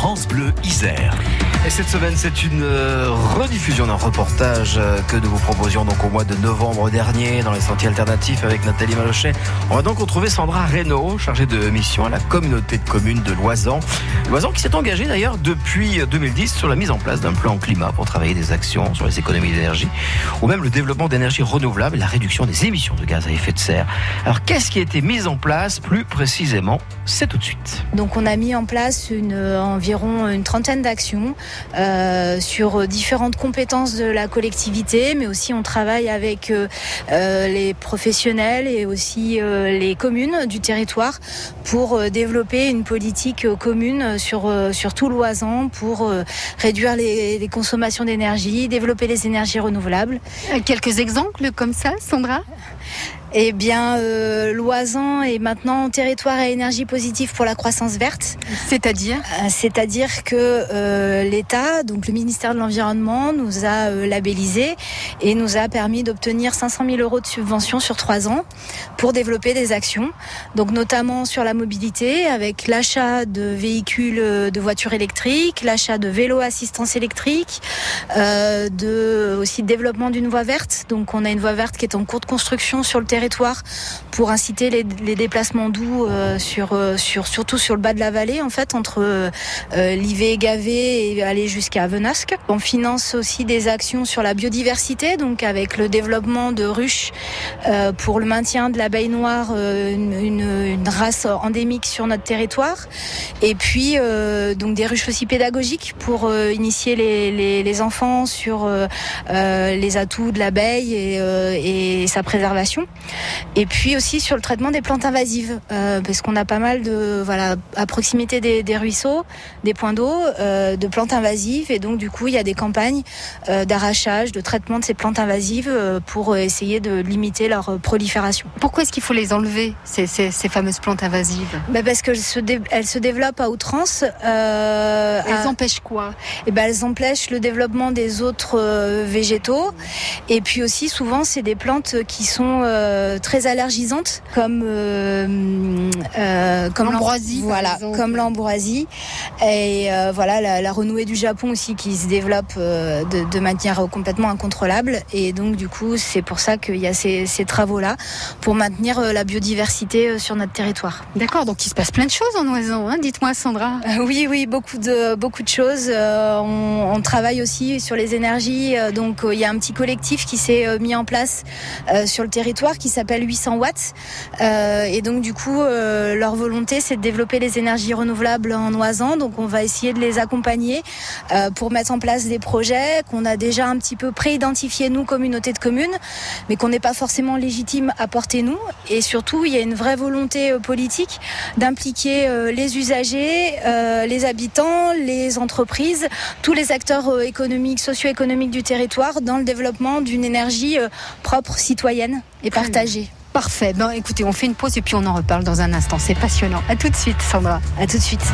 France Bleu Isère. Et cette semaine, c'est une euh, rediffusion d'un reportage euh, que nous vous proposions donc au mois de novembre dernier dans les sentiers alternatifs avec Nathalie Malochet. On va donc retrouver Sandra Reynaud, chargée de mission à la communauté de communes de Loisan. Loisan qui s'est engagée d'ailleurs depuis 2010 sur la mise en place d'un plan climat pour travailler des actions sur les économies d'énergie ou même le développement d'énergie renouvelable et la réduction des émissions de gaz à effet de serre. Alors qu'est-ce qui a été mis en place? Plus précisément C'est tout de suite. Donc on a mis en place une, euh, environ une trentaine d'actions euh, sur différentes compétences de la collectivité, mais aussi on travaille avec euh, euh les professionnels et aussi euh, les communes du territoire pour euh, développer une politique commune sur, sur tout l'Oisan pour réduire les consommations d'énergie, développer les énergies renouvelables. Quelques exemples comme ça, Sandra? Eh bien, euh, l'Oisan est maintenant territoire à énergie positive pour la croissance verte. C'est-à-dire euh, C'est-à-dire que euh, l'État, donc le ministère de l'Environnement, nous a euh, labellisé et nous a permis d'obtenir 500 000 euros de subventions sur trois ans pour développer des actions. Donc notamment sur la mobilité, avec l'achat de véhicules, de voitures électriques, l'achat de vélos assistance électrique, de aussi développement d'une voie verte. Donc on a une voie verte qui est en cours de construction sur le territoire territoire pour inciter les, déplacements doux euh, sur, euh, sur, surtout sur le bas de la vallée, en fait, entre euh, Livet et Gavé et aller jusqu'à Venasque. On finance aussi des actions sur la biodiversité, donc avec le développement de ruches pour le maintien de l'abeille noire, une, race endémique sur notre territoire. Et puis, donc des ruches aussi pédagogiques pour initier les, enfants sur les atouts de l'abeille et sa préservation. Et puis aussi sur le traitement des plantes invasives, euh, parce qu'on a pas mal de voilà à proximité des, des ruisseaux, des points d'eau, euh, de plantes invasives, et donc du coup il y a des campagnes euh, d'arrachage, de traitement de ces plantes invasives pour essayer de limiter leur prolifération. Pourquoi est-ce qu'il faut les enlever ces, ces, ces, fameuses plantes invasives? Ben Parce qu'elles se, elles se développent à outrance. Elles à... empêchent quoi? Et ben Elles empêchent le développement des autres végétaux, et puis aussi souvent c'est des plantes qui sont très allergisantes comme euh, euh, comme l'ambroisie voilà comme l'ambroisie. Et euh, voilà la, la, renouée du Japon aussi qui se développe euh, de, de, manière complètement incontrôlable. Et donc du coup c'est pour ça qu'il y a ces, ces travaux là pour maintenir euh, la biodiversité sur notre territoire. D'accord donc il se passe plein de choses en Oisan hein dites-moi Sandra. Oui oui beaucoup de beaucoup de choses. On, on, travaille aussi sur les énergies. Donc il y a un petit collectif qui s'est mis en place sur le territoire qui s'appelle 800 watts. Euh, et donc du coup, euh, leur volonté, c'est de développer les énergies renouvelables en Oisan. Donc on va essayer de les accompagner euh, pour mettre en place des projets qu'on a déjà un petit peu pré-identifiés nous, communauté de communes, mais qu'on n'est pas forcément légitime à porter nous. Et surtout, il y a une vraie volonté politique d'impliquer les usagers, les habitants, les entreprises, tous les acteurs économiques, socio-économiques du territoire dans le développement d'une énergie propre, citoyenne et partagée. Parfait. Bon, écoutez, on fait une pause et puis on en reparle dans un instant. C'est passionnant. À tout de suite, Sandra. À tout de suite.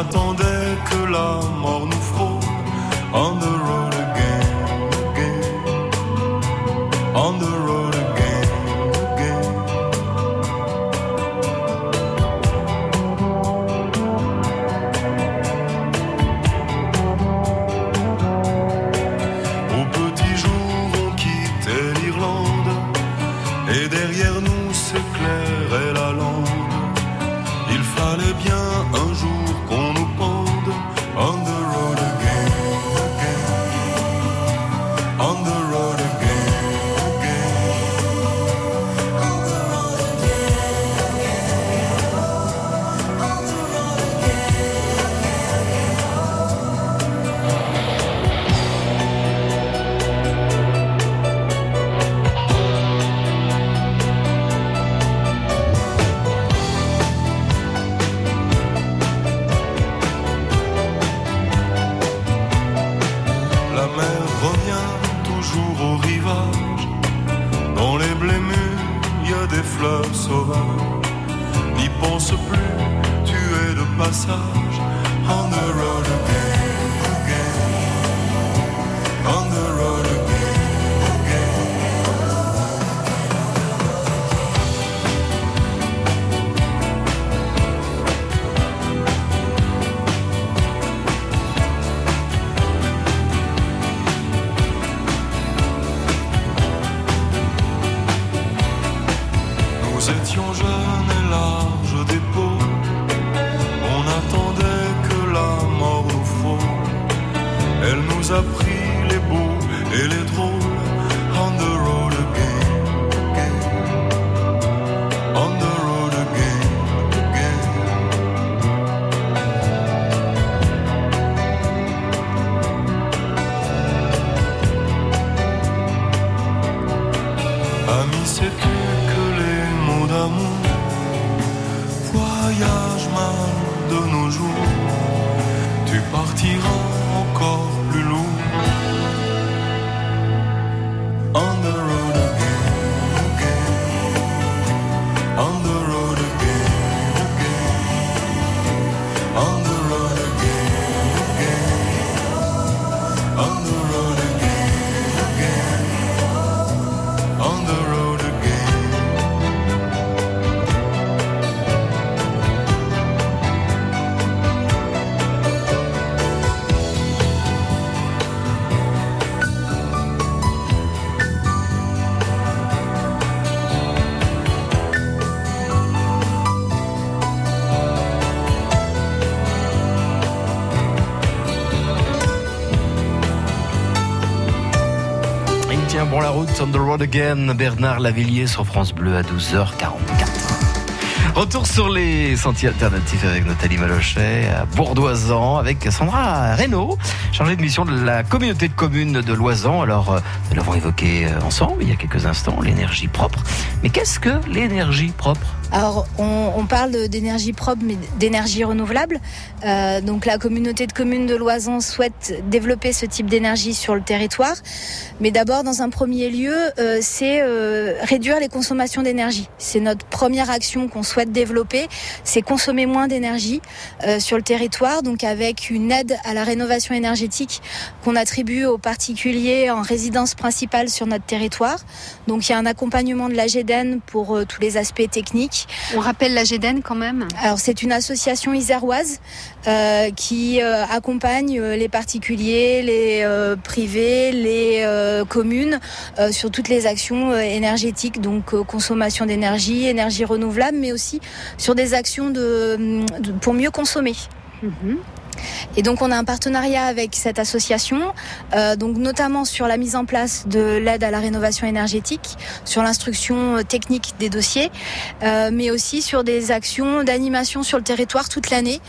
Attendait que la mort nous frôle. On the de bon la route, on the road again. Bernard Lavillier sur France Bleu à 12h44. Retour sur les sentiers alternatifs avec Nathalie Malochet à Bourdoisan avec Sandra Reynaud, chargée de mission de la communauté de communes de Loisan. Alors, euh, nous l'avons évoqué euh, ensemble il y a quelques instants, l'énergie propre. Mais qu'est-ce que l'énergie propre? Alors, on, parle d'énergie propre, mais d'énergie renouvelable. Euh, donc, la communauté de communes de Loisan souhaite développer ce type d'énergie sur le territoire. Mais d'abord, dans un premier lieu, c'est réduire les consommations d'énergie. C'est notre première action qu'on souhaite développer, c'est consommer moins d'énergie euh, sur le territoire, donc avec une aide à la rénovation énergétique qu'on attribue aux particuliers en résidence principale sur notre territoire. Donc, il y a un accompagnement de la GEDEN pour euh, tous les aspects techniques. On rappelle la GEDEN quand même Alors c'est une association iséroise euh, qui accompagne les particuliers, les privés, les communes sur toutes les actions énergétiques, donc consommation d'énergie, énergie renouvelable, mais aussi sur des actions de, de- pour mieux consommer. Mhm. Et donc on a un partenariat avec cette association, euh, donc notamment sur la mise en place de l'aide à la rénovation énergétique, sur l'instruction euh, technique des dossiers, euh, mais aussi sur des actions d'animation sur le territoire toute l'année,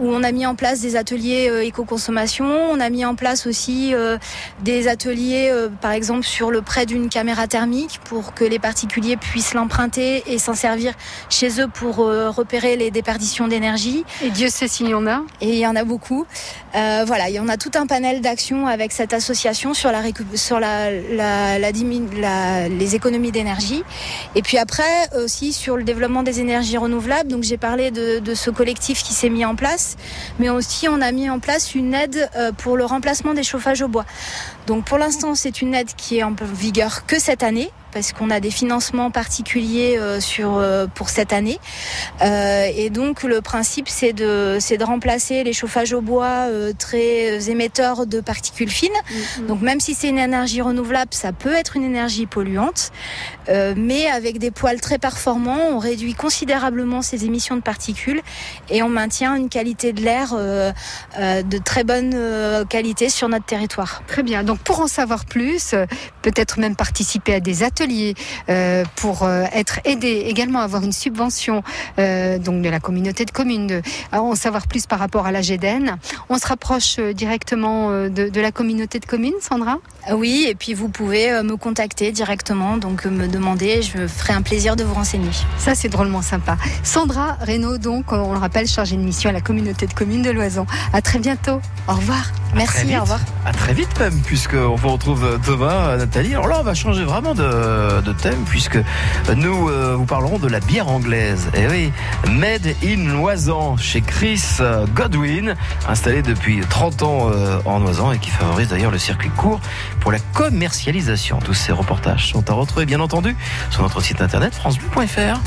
où on a mis en place des ateliers euh, éco-consommation, on a mis en place aussi euh, des ateliers, euh, par exemple sur le prêt d'une caméra thermique, pour que les particuliers puissent l'emprunter et s'en servir chez eux pour repérer les déperditions d'énergie. Et Dieu sait s'il y en a. Et il y en a beaucoup. Euh, voilà, il y en a tout un panel d'actions avec cette association sur la récup- sur la, la, la dimi- la- les économies d'énergie. Et puis après aussi sur le développement des énergies renouvelables. Donc j'ai parlé de, de ce collectif qui s'est mis en place, mais aussi on a mis en place une aide euh, pour le remplacement des chauffages au bois. Donc pour l'instant c'est une aide qui est en vigueur que cette année parce qu'on a des financements particuliers euh, sur euh, pour cette année. Euh, et donc le principe c'est de c'est de remplacer les chauffages au bois très émetteurs de particules fines. Donc même si c'est une énergie renouvelable, ça peut être une énergie polluante, mais avec des poêles très performants, on réduit considérablement ces émissions de particules et on maintient une qualité de l'air de très bonne qualité sur notre territoire. Très bien. Donc pour en savoir plus, peut-être même participer à des ateliers euh, pour euh, être aidé, également avoir une subvention euh, donc de la communauté de communes, de, en savoir plus par rapport à la GEDEN. On se rapproche directement de, de la communauté de communes, Sandra? Ah Oui, et puis vous pouvez me contacter directement, donc me demander, je me ferai un plaisir de vous renseigner. Ça, c'est drôlement sympa. Sandra Reynaud, donc, on le rappelle, chargée de mission à la communauté de communes de Loison. À très bientôt. Au revoir. Merci, vite. au revoir. À très vite même, puisqu'on vous retrouve euh, Thomas, Nathalie. Alors là, on va changer vraiment de, de thème, puisque nous euh, vous parlerons de la bière anglaise. Et oui, Made in Loisan, chez Chris Godwin, installé depuis 30 ans euh, en Loisan et qui favorise d'ailleurs le circuit court pour la commercialisation. Tous ces reportages sont à retrouver, bien entendu, sur notre site internet francebleu.fr.